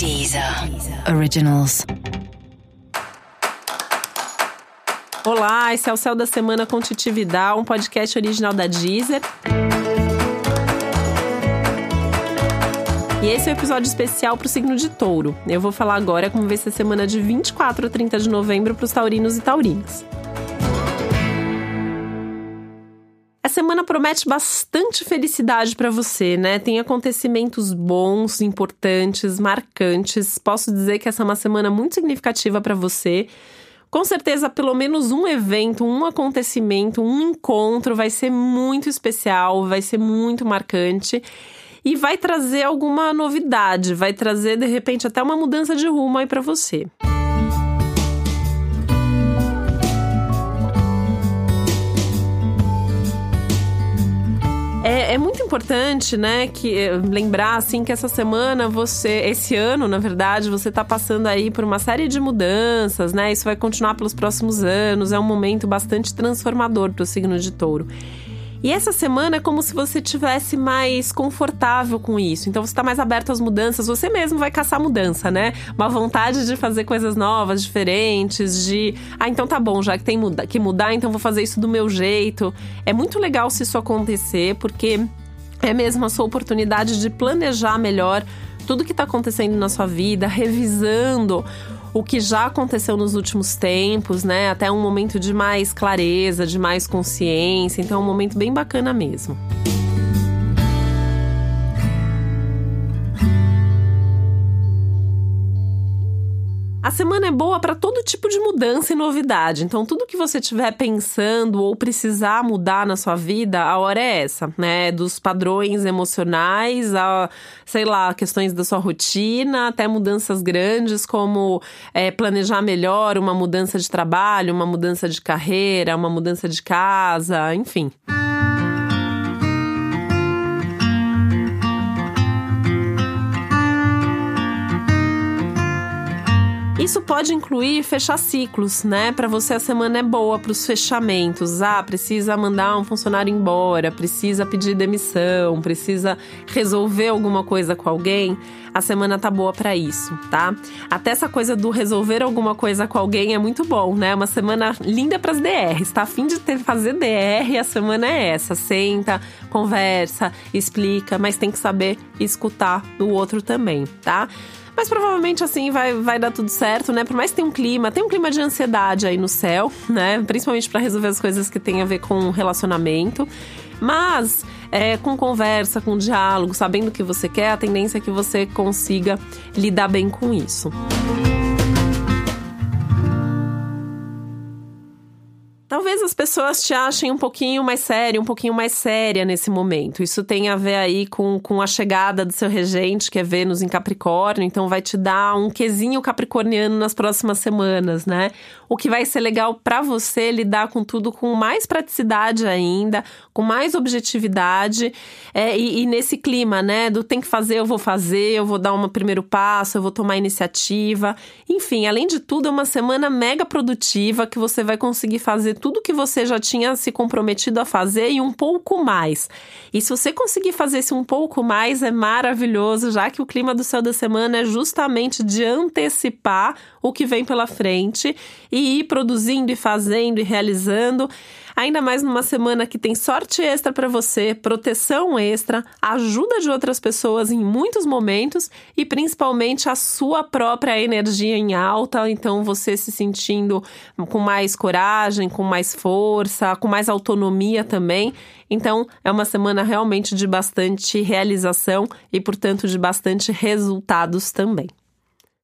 Deezer Originals. Olá, esse é o Céu da Semana com Titi Vidal, um podcast original da Deezer. E esse é o um episódio especial para o signo de touro. Eu vou falar agora como vai ser a semana de 24 a 30 de novembro para os taurinos e taurinas. Semana promete bastante felicidade para você, né? Tem acontecimentos bons, importantes, marcantes. Posso dizer que essa é uma semana muito significativa para você. Com certeza, pelo menos um evento, um acontecimento, um encontro vai ser muito especial, vai ser muito marcante e vai trazer alguma novidade, vai trazer de repente até uma mudança de rumo aí para você. É, muito importante, né, que eh, lembrar assim que essa semana você, esse ano, na verdade, você está passando aí por uma série de mudanças, né? Isso vai continuar pelos próximos anos. É um momento bastante transformador para o signo de Touro. E essa semana é como se você tivesse mais confortável com isso. Então você está mais aberto às mudanças, você mesmo vai caçar mudança, né? Uma vontade de fazer coisas novas, diferentes, de ah, então tá bom, já que tem que mudar, então vou fazer isso do meu jeito. É muito legal se isso acontecer, porque é mesmo a sua oportunidade de planejar melhor tudo que está acontecendo na sua vida, revisando o que já aconteceu nos últimos tempos, né? Até um momento de mais clareza, de mais consciência. Então é um momento bem bacana mesmo. A semana é boa para todo tipo de mudança e novidade. Então, tudo que você estiver pensando ou precisar mudar na sua vida, a hora é essa, né? Dos padrões emocionais, a, sei lá, questões da sua rotina, até mudanças grandes, como é, planejar melhor uma mudança de trabalho, uma mudança de carreira, uma mudança de casa, enfim. Isso pode incluir fechar ciclos, né? Para você a semana é boa para os fechamentos. Ah, precisa mandar um funcionário embora, precisa pedir demissão, precisa resolver alguma coisa com alguém. A semana tá boa para isso, tá? Até essa coisa do resolver alguma coisa com alguém é muito bom, né? Uma semana linda para as DRs. Tá afim de ter, fazer DR, a semana é essa. Senta, conversa, explica, mas tem que saber escutar o outro também, tá? Mas provavelmente assim vai, vai dar tudo certo, né? Por mais que tenha um clima, tem um clima de ansiedade aí no céu, né? Principalmente para resolver as coisas que tem a ver com relacionamento. Mas é, com conversa, com diálogo, sabendo o que você quer, a tendência é que você consiga lidar bem com isso. Música Talvez as pessoas te achem um pouquinho mais séria, um pouquinho mais séria nesse momento. Isso tem a ver aí com, com a chegada do seu regente, que é Vênus em Capricórnio, então vai te dar um quesinho capricorniano nas próximas semanas, né? O que vai ser legal para você lidar com tudo com mais praticidade ainda, com mais objetividade é, e, e, nesse clima, né? Do tem que fazer, eu vou fazer, eu vou dar um primeiro passo, eu vou tomar iniciativa. Enfim, além de tudo, é uma semana mega produtiva que você vai conseguir fazer tudo que você já tinha se comprometido a fazer e um pouco mais. E se você conseguir fazer esse um pouco mais, é maravilhoso, já que o clima do céu da semana é justamente de antecipar o que vem pela frente e ir produzindo e fazendo e realizando. Ainda mais numa semana que tem sorte extra para você, proteção extra, ajuda de outras pessoas em muitos momentos e principalmente a sua própria energia em alta, então você se sentindo com mais coragem, com mais força, com mais autonomia também. Então, é uma semana realmente de bastante realização e, portanto, de bastante resultados também.